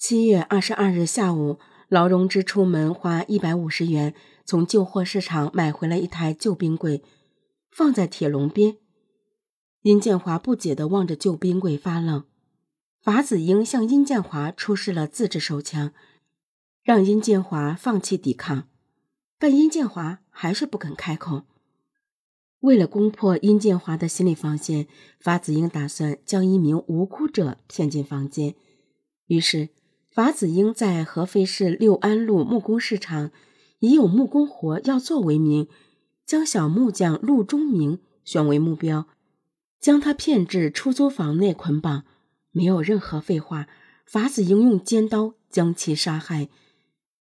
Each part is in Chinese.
七月二十二日下午，劳荣枝出门花一百五十元从旧货市场买回来一台旧冰柜，放在铁笼边。殷建华不解地望着旧冰柜发愣。法子英向殷建华出示了自制手枪，让殷建华放弃抵抗，但殷建华还是不肯开口。为了攻破殷建华的心理防线，法子英打算将一名无辜者骗进房间，于是。法子英在合肥市六安路木工市场，以有木工活要做为名，将小木匠陆忠明选为目标，将他骗至出租房内捆绑。没有任何废话，法子英用尖刀将其杀害，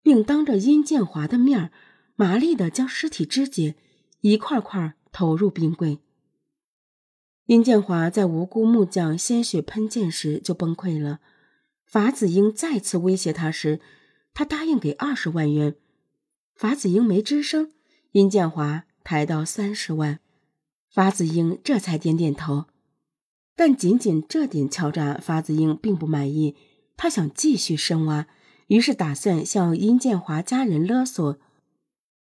并当着殷建华的面，麻利地将尸体肢解，一块块投入冰柜。殷建华在无辜木匠鲜血喷溅时就崩溃了。法子英再次威胁他时，他答应给二十万元。法子英没吱声。殷建华抬到三十万，法子英这才点点头。但仅仅这点敲诈，法子英并不满意。他想继续深挖，于是打算向殷建华家人勒索。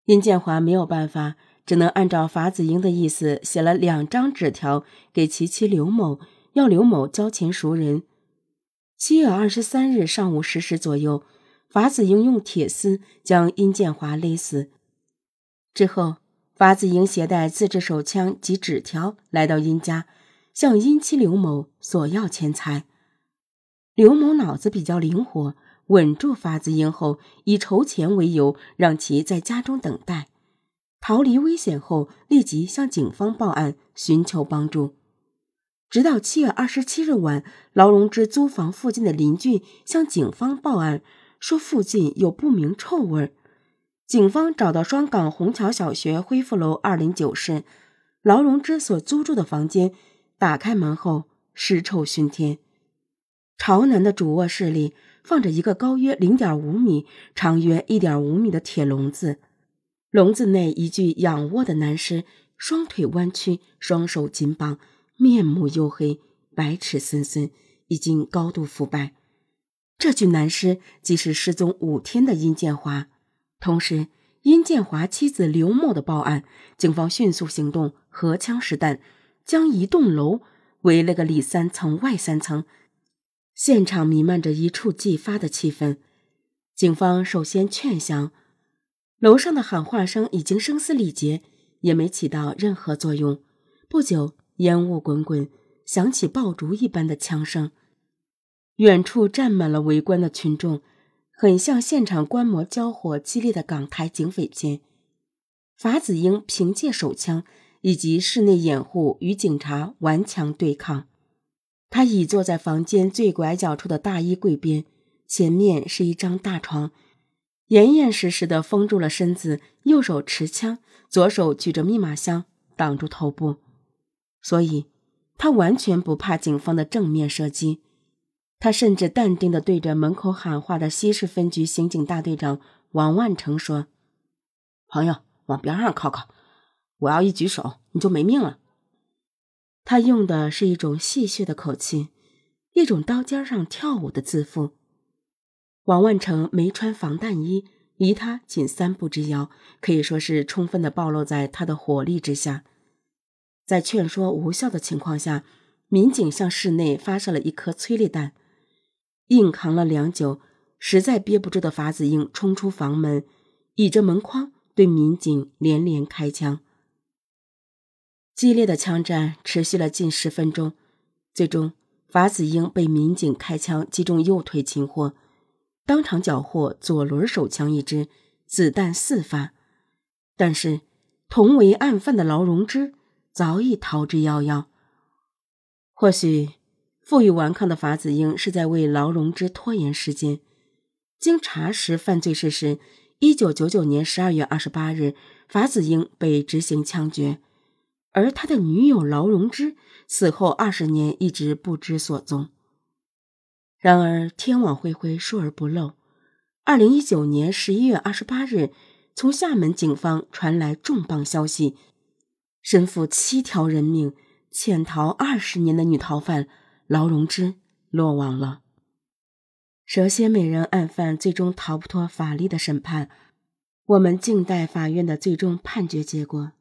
殷建华没有办法，只能按照法子英的意思写了两张纸条给其妻刘某，要刘某交钱赎人。七月二十三日上午十时左右，法子英用铁丝将殷建华勒死。之后，法子英携带自制手枪及纸条来到殷家，向殷妻刘某索要钱财。刘某脑子比较灵活，稳住法子英后，以筹钱为由，让其在家中等待。逃离危险后，立即向警方报案，寻求帮助。直到七月二十七日晚，劳荣枝租房附近的邻居向警方报案，说附近有不明臭味。警方找到双港虹桥小学恢复楼二零九室，劳荣枝所租住的房间，打开门后尸臭熏天。朝南的主卧室里放着一个高约零点五米、长约一点五米的铁笼子，笼子内一具仰卧的男尸，双腿弯曲，双手紧绑。面目黝黑，白齿森森，已经高度腐败。这具男尸即是失踪五天的殷建华。同时，殷建华妻子刘某的报案，警方迅速行动，荷枪实弹，将一栋楼围了个里三层外三层。现场弥漫着一触即发的气氛。警方首先劝降，楼上的喊话声已经声嘶力竭，也没起到任何作用。不久。烟雾滚滚，响起爆竹一般的枪声。远处站满了围观的群众，很像现场观摩交火激烈的港台警匪片。法子英凭借手枪以及室内掩护与警察顽强对抗。他倚坐在房间最拐角处的大衣柜边，前面是一张大床，严严实实的封住了身子，右手持枪，左手举着密码箱挡住头部。所以，他完全不怕警方的正面射击。他甚至淡定地对着门口喊话的西市分局刑警大队长王万成说：“朋友，往边上靠靠，我要一举手，你就没命了。”他用的是一种戏谑的口气，一种刀尖上跳舞的自负。王万成没穿防弹衣，离他仅三步之遥，可以说是充分地暴露在他的火力之下。在劝说无效的情况下，民警向室内发射了一颗催泪弹。硬扛了良久，实在憋不住的法子英冲出房门，倚着门框对民警连连开枪。激烈的枪战持续了近十分钟，最终法子英被民警开枪击中右腿擒获，当场缴获左轮手枪一支，子弹四发。但是，同为案犯的劳荣枝。早已逃之夭夭。或许，负隅顽抗的法子英是在为劳荣枝拖延时间。经查实犯罪事实，一九九九年十二月二十八日，法子英被执行枪决，而他的女友劳荣枝死后二十年一直不知所踪。然而，天网恢恢，疏而不漏。二零一九年十一月二十八日，从厦门警方传来重磅消息。身负七条人命、潜逃二十年的女逃犯劳荣枝落网了。蛇蝎美人案犯最终逃不脱法律的审判，我们静待法院的最终判决结果。